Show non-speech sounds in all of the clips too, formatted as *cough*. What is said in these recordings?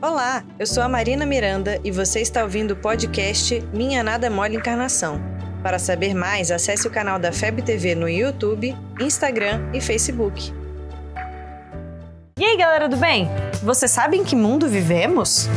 Olá, eu sou a Marina Miranda e você está ouvindo o podcast Minha Nada Mole Encarnação. Para saber mais, acesse o canal da FEB TV no YouTube, Instagram e Facebook. E aí, galera do bem? Você sabe em que mundo vivemos?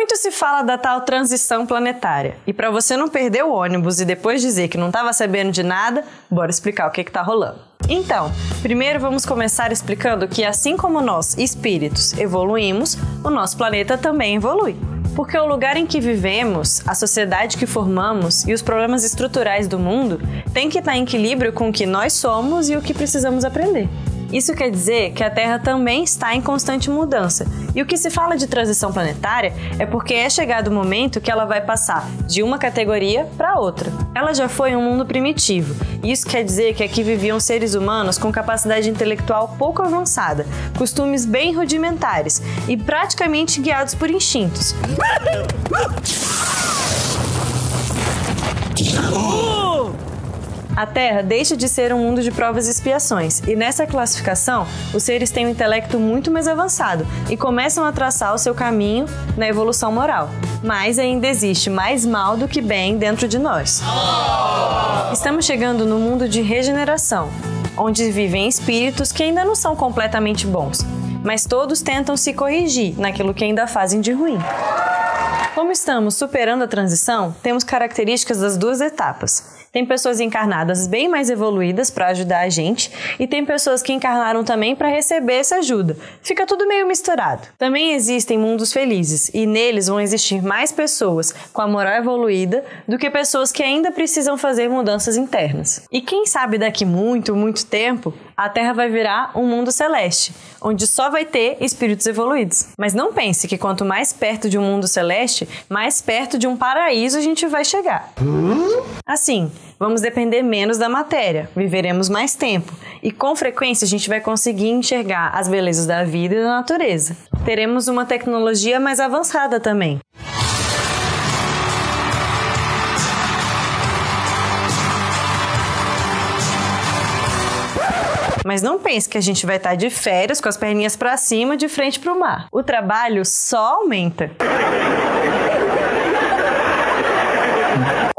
Muito se fala da tal transição planetária. E para você não perder o ônibus e depois dizer que não estava sabendo de nada, bora explicar o que está rolando. Então, primeiro vamos começar explicando que assim como nós, espíritos, evoluímos, o nosso planeta também evolui. Porque o lugar em que vivemos, a sociedade que formamos e os problemas estruturais do mundo têm que estar em equilíbrio com o que nós somos e o que precisamos aprender. Isso quer dizer que a Terra também está em constante mudança. E o que se fala de transição planetária é porque é chegado o momento que ela vai passar de uma categoria para outra. Ela já foi um mundo primitivo. E isso quer dizer que aqui viviam seres humanos com capacidade intelectual pouco avançada, costumes bem rudimentares e praticamente guiados por instintos. *laughs* A Terra deixa de ser um mundo de provas e expiações, e nessa classificação, os seres têm um intelecto muito mais avançado e começam a traçar o seu caminho na evolução moral. Mas ainda existe mais mal do que bem dentro de nós. Estamos chegando no mundo de regeneração, onde vivem espíritos que ainda não são completamente bons, mas todos tentam se corrigir naquilo que ainda fazem de ruim. Como estamos superando a transição, temos características das duas etapas. Tem pessoas encarnadas bem mais evoluídas para ajudar a gente e tem pessoas que encarnaram também para receber essa ajuda. Fica tudo meio misturado. Também existem mundos felizes e neles vão existir mais pessoas com a moral evoluída do que pessoas que ainda precisam fazer mudanças internas. E quem sabe daqui muito, muito tempo, a Terra vai virar um mundo celeste, onde só vai ter espíritos evoluídos. Mas não pense que quanto mais perto de um mundo celeste, mais perto de um paraíso a gente vai chegar. Assim, vamos depender menos da matéria, viveremos mais tempo e com frequência a gente vai conseguir enxergar as belezas da vida e da natureza. Teremos uma tecnologia mais avançada também. Mas não pense que a gente vai estar de férias com as perninhas para cima, de frente para o mar. O trabalho só aumenta.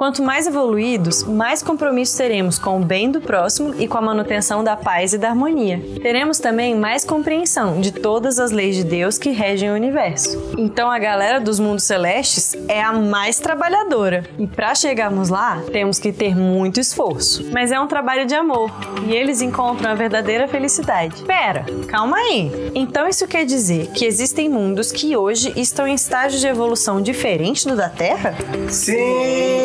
Quanto mais evoluídos, mais compromisso teremos com o bem do próximo e com a manutenção da paz e da harmonia. Teremos também mais compreensão de todas as leis de Deus que regem o universo. Então a galera dos mundos celestes é a mais trabalhadora. E para chegarmos lá, temos que ter muito esforço. Mas é um trabalho de amor e eles encontram a verdadeira felicidade. Pera, calma aí. Então isso quer dizer que existem mundos que hoje estão em estágio de evolução diferente do da Terra? Sim!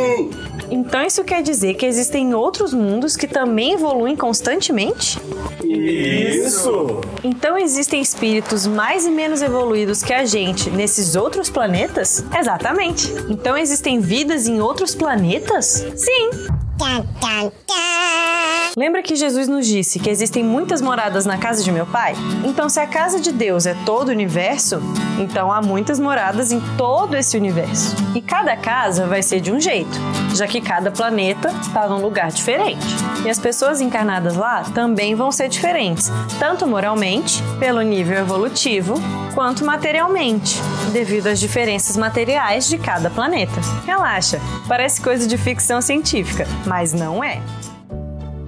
Então isso quer dizer que existem outros mundos que também evoluem constantemente? Isso! Então existem espíritos mais e menos evoluídos que a gente nesses outros planetas? Exatamente. Então existem vidas em outros planetas? Sim. Lembra que Jesus nos disse que existem muitas moradas na casa de meu pai? Então, se a casa de Deus é todo o universo, então há muitas moradas em todo esse universo. E cada casa vai ser de um jeito, já que cada planeta está num lugar diferente. E as pessoas encarnadas lá também vão ser diferentes, tanto moralmente, pelo nível evolutivo, quanto materialmente, devido às diferenças materiais de cada planeta. Relaxa, parece coisa de ficção científica, mas não é.